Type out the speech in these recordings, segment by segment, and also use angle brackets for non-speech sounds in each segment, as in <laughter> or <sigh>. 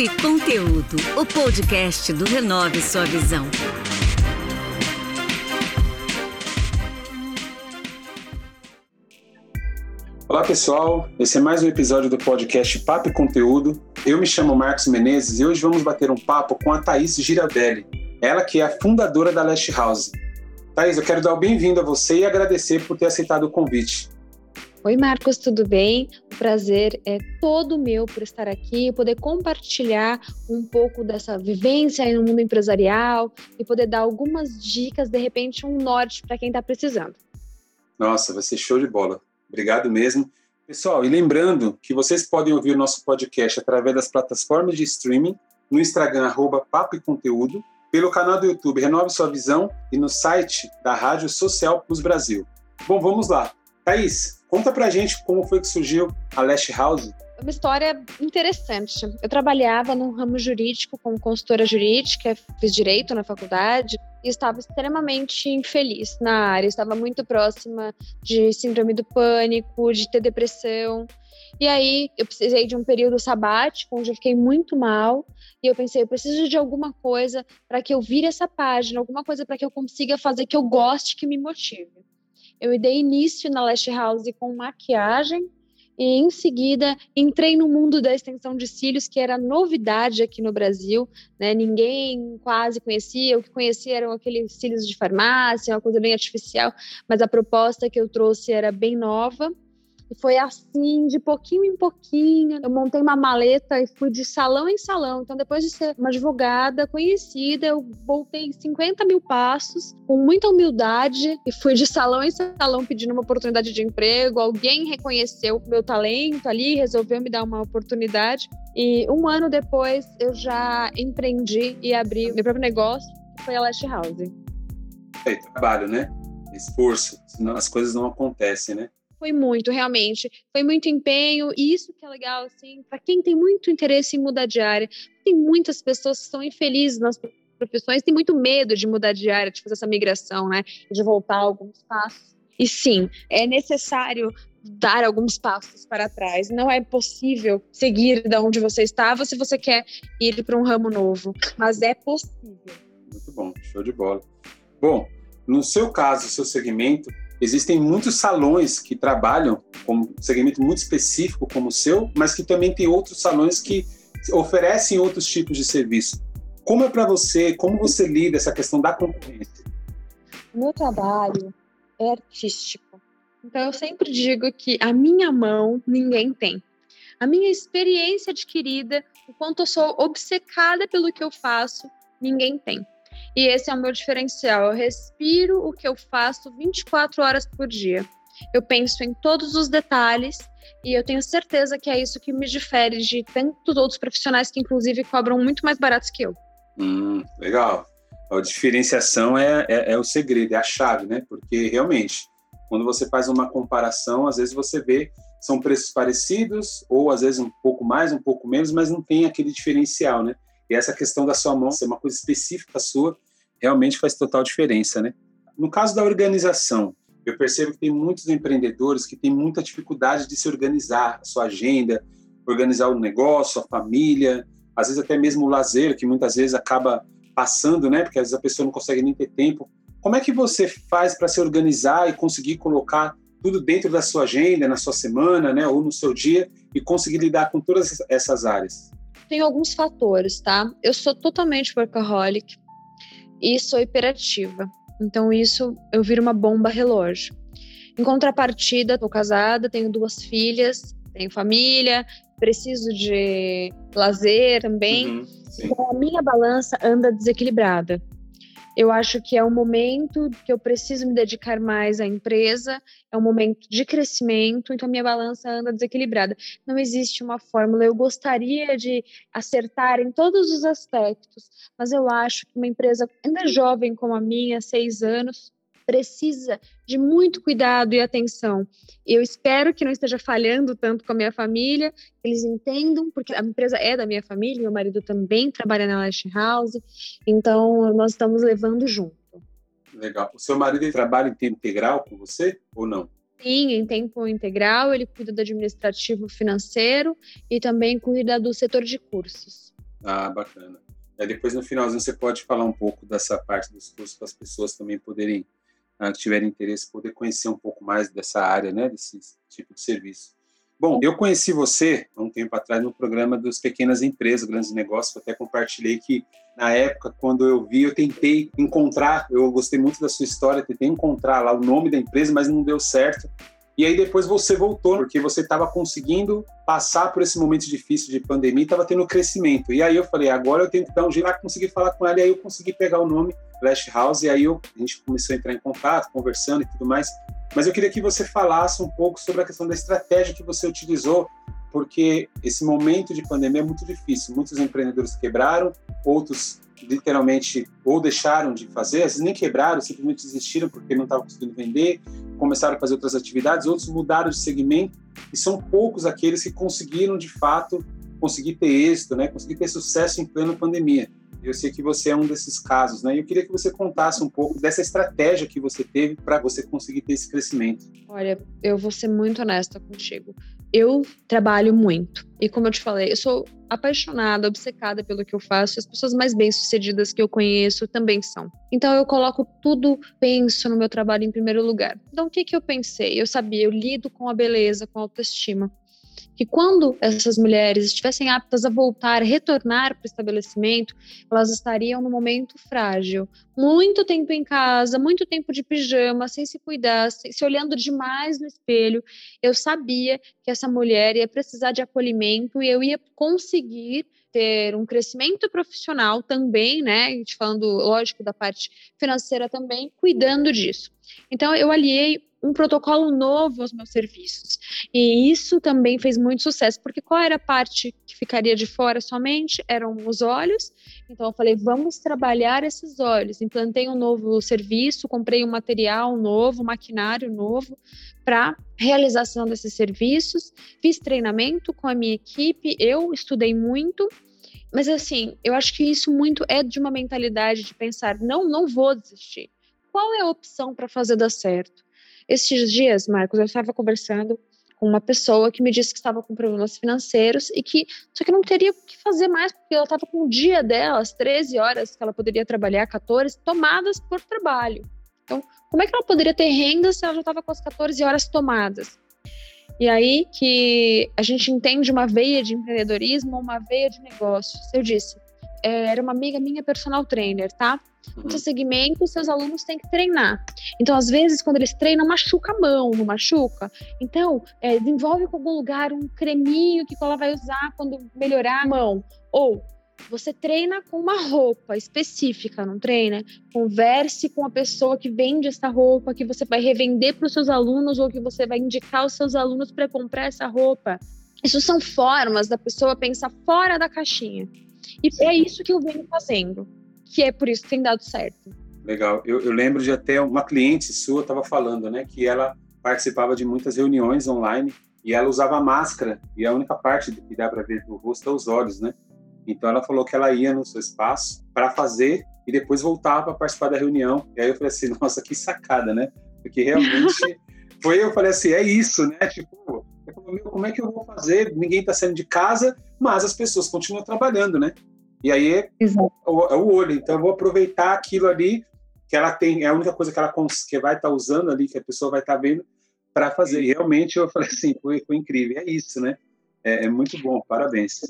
Papo e Conteúdo, o podcast do Renove Sua Visão. Olá pessoal, esse é mais um episódio do podcast Papo e Conteúdo. Eu me chamo Marcos Menezes e hoje vamos bater um papo com a Thaís Girardelli, ela que é a fundadora da Last House. Thaís, eu quero dar o bem-vindo a você e agradecer por ter aceitado o convite. Oi, Marcos, tudo bem? O prazer é todo meu por estar aqui e poder compartilhar um pouco dessa vivência aí no mundo empresarial e poder dar algumas dicas, de repente, um norte para quem está precisando. Nossa, vai ser show de bola. Obrigado mesmo. Pessoal, e lembrando que vocês podem ouvir o nosso podcast através das plataformas de streaming, no Instagram, arroba Papo e Conteúdo, pelo canal do YouTube Renove Sua Visão e no site da Rádio Social Plus Brasil. Bom, vamos lá. Thaís, Conta pra gente como foi que surgiu a Last House. É uma história interessante. Eu trabalhava no ramo jurídico como consultora jurídica, fiz direito na faculdade e estava extremamente infeliz na área. Estava muito próxima de síndrome do pânico, de ter depressão. E aí eu precisei de um período sabático onde eu fiquei muito mal e eu pensei, eu preciso de alguma coisa para que eu vire essa página, alguma coisa para que eu consiga fazer que eu goste, que me motive. Eu dei início na Lash House com maquiagem e em seguida entrei no mundo da extensão de cílios, que era novidade aqui no Brasil, né? Ninguém quase conhecia, o que conhecia eram aqueles cílios de farmácia, uma coisa bem artificial, mas a proposta que eu trouxe era bem nova. E foi assim, de pouquinho em pouquinho. Eu montei uma maleta e fui de salão em salão. Então, depois de ser uma advogada conhecida, eu voltei 50 mil passos, com muita humildade, e fui de salão em salão pedindo uma oportunidade de emprego. Alguém reconheceu o meu talento ali, resolveu me dar uma oportunidade. E um ano depois, eu já empreendi e abri meu próprio negócio, que foi a Last House. É trabalho, né? Esforço, senão as coisas não acontecem, né? Foi muito, realmente. Foi muito empenho, e isso que é legal, assim, para quem tem muito interesse em mudar de área. Tem muitas pessoas que estão infelizes nas profissões, tem muito medo de mudar de área, de fazer essa migração, né? De voltar alguns passos. E sim, é necessário dar alguns passos para trás. Não é possível seguir da onde você estava se você quer ir para um ramo novo, mas é possível. Muito bom, show de bola. Bom, no seu caso, seu segmento, Existem muitos salões que trabalham com um segmento muito específico como o seu, mas que também tem outros salões que oferecem outros tipos de serviço. Como é para você, como você lida essa questão da concorrência? Meu trabalho é artístico. Então eu sempre digo que a minha mão ninguém tem. A minha experiência adquirida, o quanto eu sou obcecada pelo que eu faço, ninguém tem. E esse é o meu diferencial. Eu respiro o que eu faço 24 horas por dia. Eu penso em todos os detalhes e eu tenho certeza que é isso que me difere de tantos outros profissionais que, inclusive, cobram muito mais baratos que eu. Hum, legal. A diferenciação é, é, é o segredo, é a chave, né? Porque realmente, quando você faz uma comparação, às vezes você vê são preços parecidos ou às vezes um pouco mais, um pouco menos, mas não tem aquele diferencial, né? E essa questão da sua mão ser uma coisa específica sua realmente faz total diferença, né? No caso da organização, eu percebo que tem muitos empreendedores que têm muita dificuldade de se organizar, sua agenda, organizar o negócio, a família, às vezes até mesmo o lazer, que muitas vezes acaba passando, né? Porque às vezes a pessoa não consegue nem ter tempo. Como é que você faz para se organizar e conseguir colocar tudo dentro da sua agenda, na sua semana, né, ou no seu dia e conseguir lidar com todas essas áreas? Tem alguns fatores, tá? Eu sou totalmente workaholic e sou hiperativa. Então isso eu viro uma bomba relógio. Em contrapartida, tô casada, tenho duas filhas, tenho família, preciso de lazer também. Uhum, então a minha balança anda desequilibrada. Eu acho que é um momento que eu preciso me dedicar mais à empresa, é um momento de crescimento, então minha balança anda desequilibrada. Não existe uma fórmula. Eu gostaria de acertar em todos os aspectos, mas eu acho que uma empresa ainda jovem como a minha, seis anos, precisa de muito cuidado e atenção. Eu espero que não esteja falhando tanto com a minha família, eles entendam, porque a empresa é da minha família, meu marido também trabalha na Last House, então nós estamos levando junto. Legal. O seu marido trabalha em tempo integral com você ou não? Sim, em tempo integral, ele cuida do administrativo financeiro e também cuida do setor de cursos. Ah, bacana. Aí depois no finalzinho você pode falar um pouco dessa parte dos cursos para as pessoas também poderem, tiverem interesse, poder conhecer um pouco mais dessa área, né, desse tipo de serviço. Bom, eu conheci você há um tempo atrás no programa dos pequenas empresas, grandes negócios, eu até compartilhei que na época, quando eu vi, eu tentei encontrar, eu gostei muito da sua história, tentei encontrar lá o nome da empresa, mas não deu certo. E aí depois você voltou, porque você estava conseguindo passar por esse momento difícil de pandemia estava tendo crescimento. E aí eu falei, agora eu tenho que dar um jeito para conseguir falar com ela. E aí eu consegui pegar o nome Flash House, e aí eu, a gente começou a entrar em contato, conversando e tudo mais. Mas eu queria que você falasse um pouco sobre a questão da estratégia que você utilizou, porque esse momento de pandemia é muito difícil. Muitos empreendedores quebraram, outros literalmente ou deixaram de fazer, às vezes nem quebraram, simplesmente desistiram porque não estavam conseguindo vender, começaram a fazer outras atividades, outros mudaram de segmento e são poucos aqueles que conseguiram de fato conseguir ter êxito, né, conseguir ter sucesso em plena pandemia. Eu sei que você é um desses casos, né? E eu queria que você contasse um pouco dessa estratégia que você teve para você conseguir ter esse crescimento. Olha, eu vou ser muito honesta contigo. Eu trabalho muito. E como eu te falei, eu sou apaixonada, obcecada pelo que eu faço. As pessoas mais bem-sucedidas que eu conheço também são. Então eu coloco tudo, penso no meu trabalho em primeiro lugar. Então o que que eu pensei? Eu sabia, eu lido com a beleza, com a autoestima que quando essas mulheres estivessem aptas a voltar, retornar para o estabelecimento, elas estariam num momento frágil. Muito tempo em casa, muito tempo de pijama, sem se cuidar, se olhando demais no espelho. Eu sabia que essa mulher ia precisar de acolhimento e eu ia conseguir ter um crescimento profissional também, né? A gente falando, lógico, da parte financeira também, cuidando disso. Então, eu aliei um protocolo novo aos meus serviços. E isso também fez muito sucesso, porque qual era a parte que ficaria de fora somente? Eram os olhos. Então eu falei, vamos trabalhar esses olhos. Implantei um novo serviço, comprei um material novo, um maquinário novo para realização desses serviços. Fiz treinamento com a minha equipe, eu estudei muito. Mas assim, eu acho que isso muito é de uma mentalidade de pensar, não, não vou desistir. Qual é a opção para fazer dar certo? Esses dias, Marcos, eu estava conversando com uma pessoa que me disse que estava com problemas financeiros e que só que não teria o que fazer mais porque ela estava com o dia dela, as 13 horas que ela poderia trabalhar, 14, tomadas por trabalho. Então, como é que ela poderia ter renda se ela já estava com as 14 horas tomadas? E aí que a gente entende uma veia de empreendedorismo, uma veia de negócios. Eu disse, é, era uma amiga minha personal trainer, tá? No uhum. seu segmento, seus alunos têm que treinar. Então, às vezes, quando eles treinam, machuca a mão, não machuca? Então, é, desenvolve com algum lugar um creminho que ela vai usar quando melhorar a mão. Ou você treina com uma roupa específica, não treina? Converse com a pessoa que vende essa roupa, que você vai revender para os seus alunos ou que você vai indicar os seus alunos para comprar essa roupa. Isso são formas da pessoa pensar fora da caixinha. E é isso que eu venho fazendo, que é por isso que tem dado certo. Legal. Eu, eu lembro de até uma cliente sua estava falando, né, que ela participava de muitas reuniões online e ela usava máscara e a única parte que dá para ver do rosto é os olhos, né? Então ela falou que ela ia no seu espaço para fazer e depois voltava para participar da reunião. E aí eu falei assim, <laughs> nossa, que sacada, né? Porque realmente <laughs> foi, eu falei assim, é isso, né? Tipo, como é que eu vou fazer? Ninguém está saindo de casa, mas as pessoas continuam trabalhando, né? E aí é o, é o, olho. Então eu vou aproveitar aquilo ali que ela tem, é a única coisa que ela que vai estar tá usando ali, que a pessoa vai estar tá vendo para fazer. E realmente eu falei assim, foi, foi incrível. É isso, né? É, é, muito bom. Parabéns.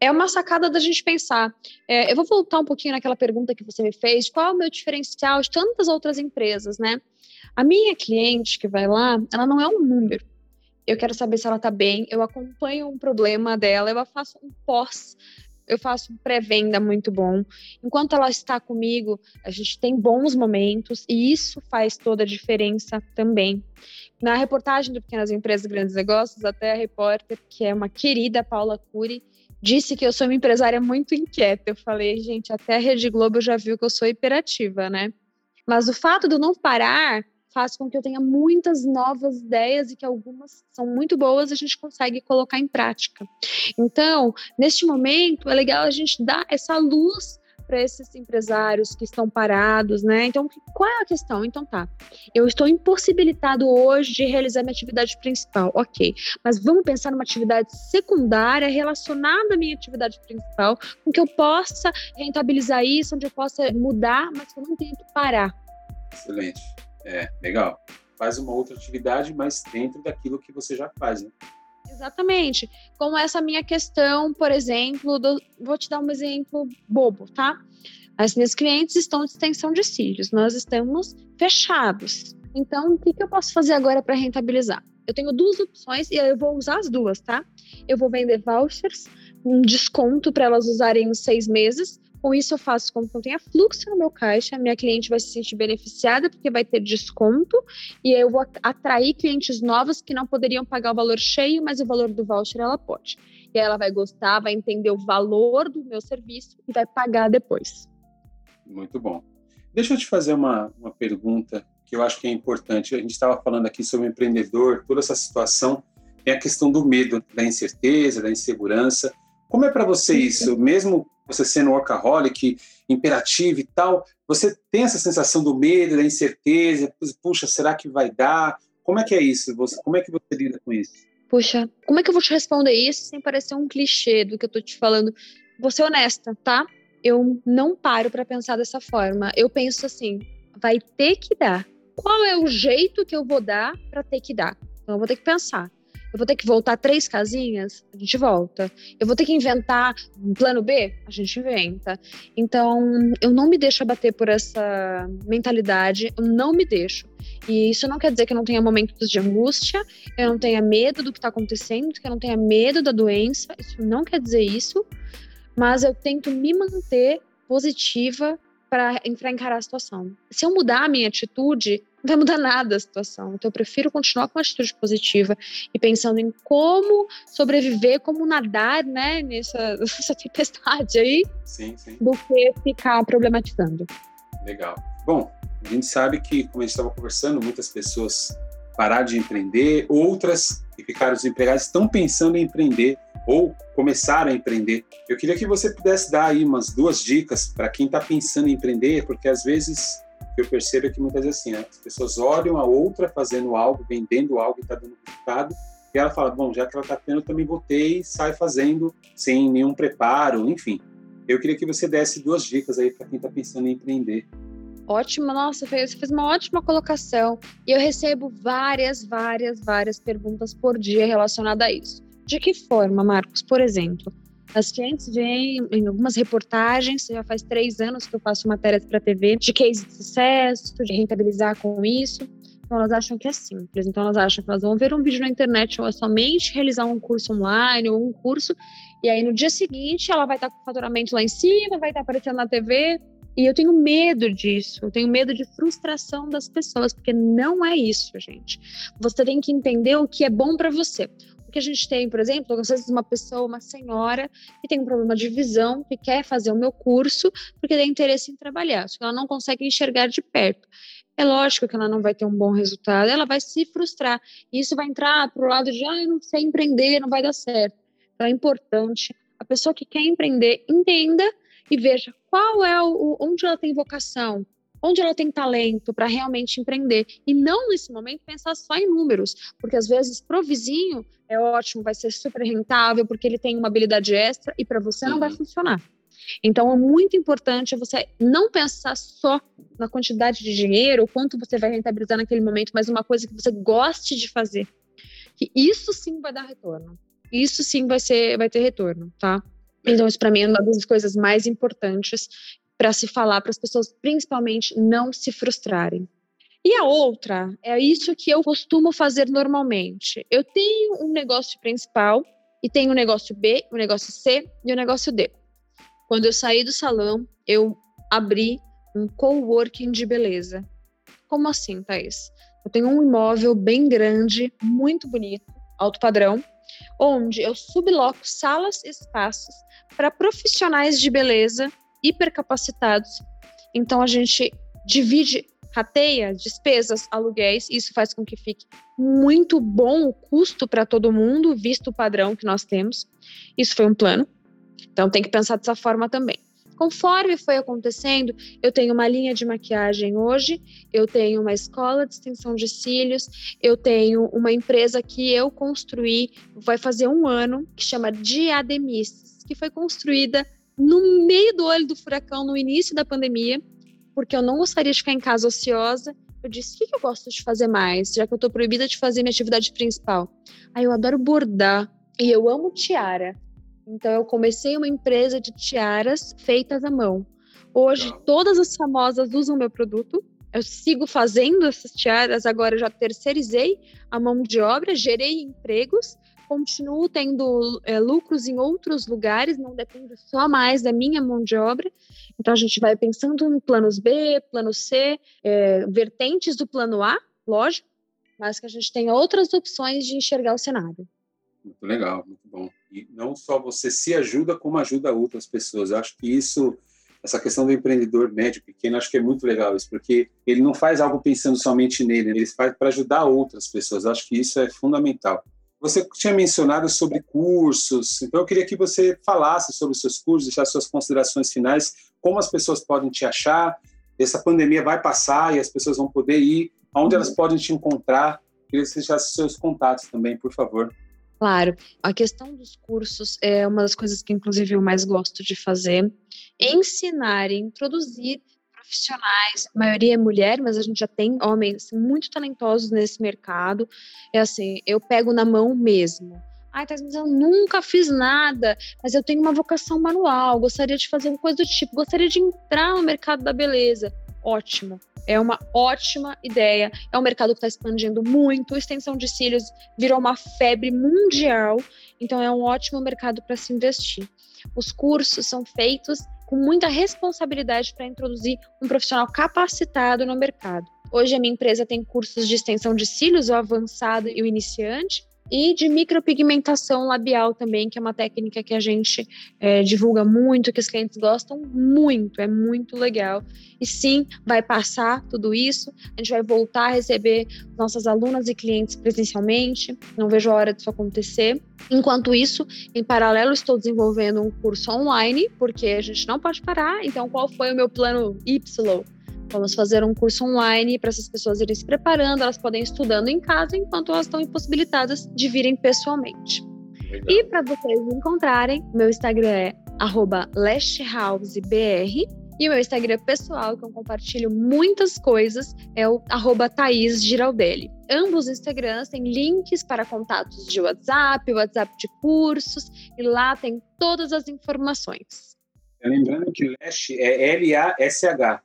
É uma sacada da gente pensar. É, eu vou voltar um pouquinho naquela pergunta que você me fez. Qual é o meu diferencial de tantas outras empresas, né? A minha cliente que vai lá, ela não é um número eu quero saber se ela tá bem, eu acompanho um problema dela, eu faço um pós, eu faço pré-venda muito bom. Enquanto ela está comigo, a gente tem bons momentos e isso faz toda a diferença também. Na reportagem do Pequenas Empresas Grandes Negócios, até a repórter, que é uma querida Paula Cury, disse que eu sou uma empresária muito inquieta. Eu falei, gente, até a Rede Globo já viu que eu sou hiperativa, né? Mas o fato de não parar faz com que eu tenha muitas novas ideias e que algumas são muito boas a gente consegue colocar em prática. Então, neste momento, é legal a gente dar essa luz para esses empresários que estão parados, né? Então, qual é a questão? Então tá, eu estou impossibilitado hoje de realizar minha atividade principal, ok. Mas vamos pensar numa atividade secundária relacionada à minha atividade principal, com que eu possa rentabilizar isso, onde eu possa mudar, mas que eu não tenha que parar. Excelente. É, legal. Faz uma outra atividade, mas dentro daquilo que você já faz, né? Exatamente. Como essa minha questão, por exemplo, do, vou te dar um exemplo bobo, tá? As minhas clientes estão de extensão de cílios, nós estamos fechados. Então, o que, que eu posso fazer agora para rentabilizar? Eu tenho duas opções e eu vou usar as duas, tá? Eu vou vender vouchers, um desconto para elas usarem uns seis meses, com isso, eu faço com que eu tenha fluxo no meu caixa, minha cliente vai se sentir beneficiada porque vai ter desconto, e eu vou atrair clientes novos que não poderiam pagar o valor cheio, mas o valor do voucher ela pode. E aí ela vai gostar, vai entender o valor do meu serviço e vai pagar depois. Muito bom. Deixa eu te fazer uma, uma pergunta que eu acho que é importante. A gente estava falando aqui sobre o empreendedor, toda essa situação, tem a questão do medo, da incerteza, da insegurança. Como é para você isso? Mesmo você sendo workaholic, imperativo e tal, você tem essa sensação do medo, da incerteza, puxa, será que vai dar? Como é que é isso? Você, como é que você lida com isso? Puxa, como é que eu vou te responder isso sem parecer um clichê do que eu tô te falando? Vou ser honesta, tá? Eu não paro para pensar dessa forma. Eu penso assim, vai ter que dar. Qual é o jeito que eu vou dar para ter que dar? Então eu vou ter que pensar. Eu vou ter que voltar três casinhas? A gente volta. Eu vou ter que inventar um plano B? A gente inventa. Então, eu não me deixo abater por essa mentalidade, eu não me deixo. E isso não quer dizer que eu não tenha momentos de angústia, eu não tenha medo do que está acontecendo, que eu não tenha medo da doença, isso não quer dizer isso, mas eu tento me manter positiva para encarar a situação. Se eu mudar a minha atitude, não vai mudar nada a situação. Então, eu prefiro continuar com uma atitude positiva e pensando em como sobreviver, como nadar, né, nessa, <laughs> nessa tempestade aí, sim, sim. do que ficar problematizando. Legal. Bom, a gente sabe que, como a gente estava conversando, muitas pessoas pararam de empreender, outras que ficaram desempregadas estão pensando em empreender ou começaram a empreender. Eu queria que você pudesse dar aí umas duas dicas para quem está pensando em empreender, porque às vezes que eu percebo é que muitas vezes assim, as pessoas olham a outra fazendo algo, vendendo algo e está dando resultado, e ela fala, bom, já que ela está tendo, eu também botei e sai fazendo sem nenhum preparo, enfim. Eu queria que você desse duas dicas aí para quem está pensando em empreender. Ótimo, nossa, você fez uma ótima colocação. E eu recebo várias, várias, várias perguntas por dia relacionadas a isso. De que forma, Marcos? Por exemplo, as clientes veem em algumas reportagens, já faz três anos que eu faço matérias para TV, de case de sucesso, de rentabilizar com isso. Então elas acham que é simples. Então elas acham que elas vão ver um vídeo na internet ou é somente realizar um curso online ou um curso, e aí no dia seguinte ela vai estar com o faturamento lá em cima, vai estar aparecendo na TV. E eu tenho medo disso, eu tenho medo de frustração das pessoas, porque não é isso, gente. Você tem que entender o que é bom para você que a gente tem, por exemplo, às vezes uma pessoa, uma senhora, que tem um problema de visão, que quer fazer o meu curso, porque tem interesse em trabalhar, só que ela não consegue enxergar de perto. É lógico que ela não vai ter um bom resultado, ela vai se frustrar. E isso vai entrar para o lado de, ah, eu não sei empreender, não vai dar certo. Então é importante a pessoa que quer empreender entenda e veja qual é o, onde ela tem vocação, onde ela tem talento para realmente empreender. E não nesse momento pensar só em números, porque às vezes pro vizinho é ótimo, vai ser super rentável, porque ele tem uma habilidade extra e para você não vai uhum. funcionar. Então é muito importante você não pensar só na quantidade de dinheiro, quanto você vai rentabilizar naquele momento, mas uma coisa que você goste de fazer. Que isso sim vai dar retorno. Isso sim vai ser vai ter retorno, tá? Então isso para mim é uma das coisas mais importantes para se falar para as pessoas, principalmente, não se frustrarem. E a outra é isso que eu costumo fazer normalmente. Eu tenho um negócio principal e tenho um negócio B, um negócio C e um negócio D. Quando eu saí do salão, eu abri um coworking de beleza. Como assim, Thaís? Eu tenho um imóvel bem grande, muito bonito, alto padrão, onde eu subloco salas e espaços para profissionais de beleza hipercapacitados. Então a gente divide, rateia despesas, aluguéis, isso faz com que fique muito bom o custo para todo mundo, visto o padrão que nós temos. Isso foi um plano. Então tem que pensar dessa forma também. Conforme foi acontecendo, eu tenho uma linha de maquiagem hoje, eu tenho uma escola de extensão de cílios, eu tenho uma empresa que eu construí, vai fazer um ano, que chama Diademistas, que foi construída no meio do olho do furacão, no início da pandemia, porque eu não gostaria de ficar em casa ociosa. Eu disse: o que, eu gosto de fazer mais, já que eu estou proibida de fazer minha atividade principal? Aí eu adoro bordar e eu amo tiara. Então eu comecei uma empresa de tiaras feitas à mão. Hoje todas as famosas usam meu produto. Eu sigo fazendo essas tiaras, agora já terceirizei a mão de obra, gerei empregos, continuo tendo é, lucros em outros lugares, não dependo só mais da minha mão de obra. Então a gente vai pensando em planos B, plano C, é, vertentes do plano A, lógico, mas que a gente tenha outras opções de enxergar o cenário. Muito legal, muito bom. E não só você se ajuda, como ajuda outras pessoas. Eu acho que isso, essa questão do empreendedor médio pequeno, acho que é muito legal isso, porque ele não faz algo pensando somente nele, ele faz para ajudar outras pessoas. Acho que isso é fundamental. Você tinha mencionado sobre cursos, então eu queria que você falasse sobre os seus cursos, deixasse suas considerações finais, como as pessoas podem te achar, essa pandemia vai passar e as pessoas vão poder ir, aonde elas podem te encontrar, queria que você deixasse seus contatos também, por favor. Claro, a questão dos cursos é uma das coisas que, inclusive, eu mais gosto de fazer. Ensinar e introduzir profissionais, a maioria é mulher, mas a gente já tem homens muito talentosos nesse mercado. É assim, eu pego na mão mesmo. Ai, tá, mas eu nunca fiz nada, mas eu tenho uma vocação manual, gostaria de fazer uma coisa do tipo, gostaria de entrar no mercado da beleza. Ótimo. É uma ótima ideia. É um mercado que está expandindo muito. Extensão de cílios virou uma febre mundial. Então, é um ótimo mercado para se investir. Os cursos são feitos com muita responsabilidade para introduzir um profissional capacitado no mercado. Hoje, a minha empresa tem cursos de extensão de cílios, o avançado e o iniciante e de micropigmentação labial também, que é uma técnica que a gente é, divulga muito, que os clientes gostam muito, é muito legal. E sim, vai passar tudo isso, a gente vai voltar a receber nossas alunas e clientes presencialmente, não vejo a hora disso acontecer. Enquanto isso, em paralelo, estou desenvolvendo um curso online, porque a gente não pode parar, então qual foi o meu plano Y? Vamos fazer um curso online para essas pessoas irem se preparando, elas podem ir estudando em casa enquanto elas estão impossibilitadas de virem pessoalmente. Legal. E para vocês me encontrarem, meu Instagram é lashhousebr e o meu Instagram pessoal, que eu compartilho muitas coisas, é o arroba Thaís Giraldelli. Ambos os Instagrams têm links para contatos de WhatsApp, WhatsApp de cursos, e lá tem todas as informações. Lembrando que Lash é L-A-S-H.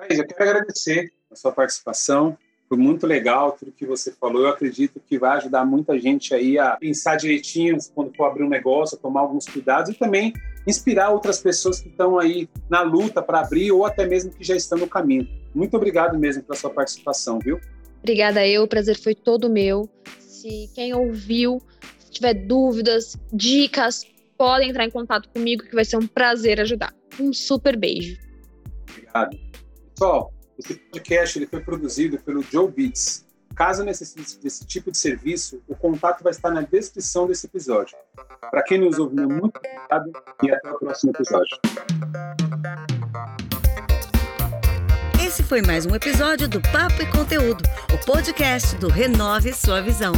Thaís, eu quero agradecer a sua participação. Foi muito legal tudo que você falou. Eu acredito que vai ajudar muita gente aí a pensar direitinho quando for abrir um negócio, a tomar alguns cuidados e também inspirar outras pessoas que estão aí na luta para abrir ou até mesmo que já estão no caminho. Muito obrigado mesmo pela sua participação, viu? Obrigada eu, o prazer foi todo meu. Se quem ouviu tiver dúvidas, dicas, podem entrar em contato comigo que vai ser um prazer ajudar. Um super beijo. Obrigado. Pessoal, esse podcast ele foi produzido pelo Joe Beats. Caso necessite desse tipo de serviço, o contato vai estar na descrição desse episódio. Para quem nos ouviu, muito obrigado e até o próximo episódio. Esse foi mais um episódio do Papo e Conteúdo, o podcast do Renove Sua Visão.